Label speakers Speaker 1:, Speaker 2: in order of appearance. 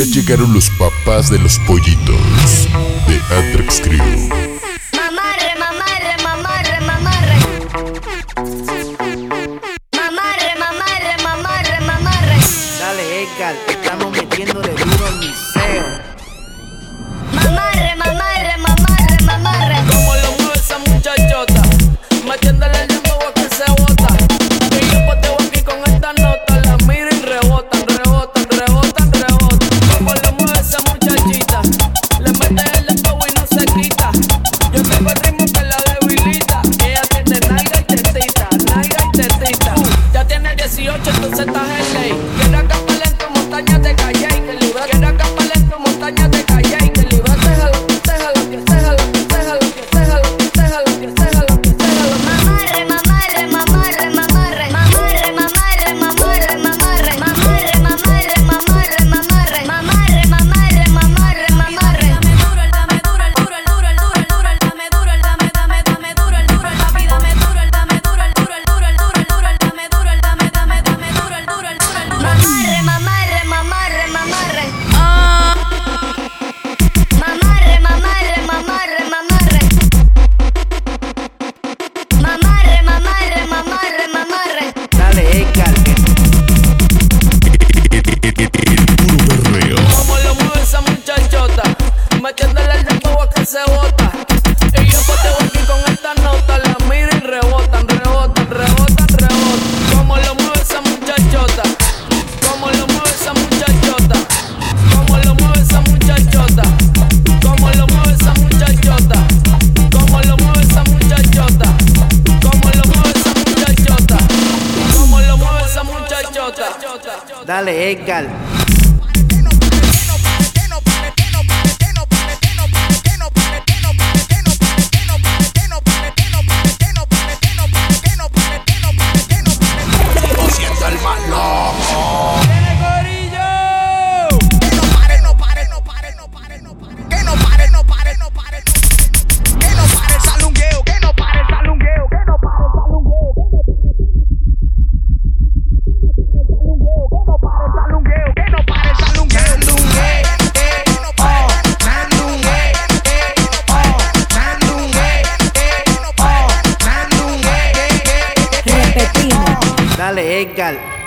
Speaker 1: Ya llegaron los papás de los pollitos de Antrax Crew.
Speaker 2: Mamarre, mamarre, mamarre, mamarre. Mamarre, mamarre, mamarre, mamarre.
Speaker 3: Dale, Edgar, estamos metiéndole duro al
Speaker 4: de calor.
Speaker 3: Dale, Edgar. Dale, Edgar.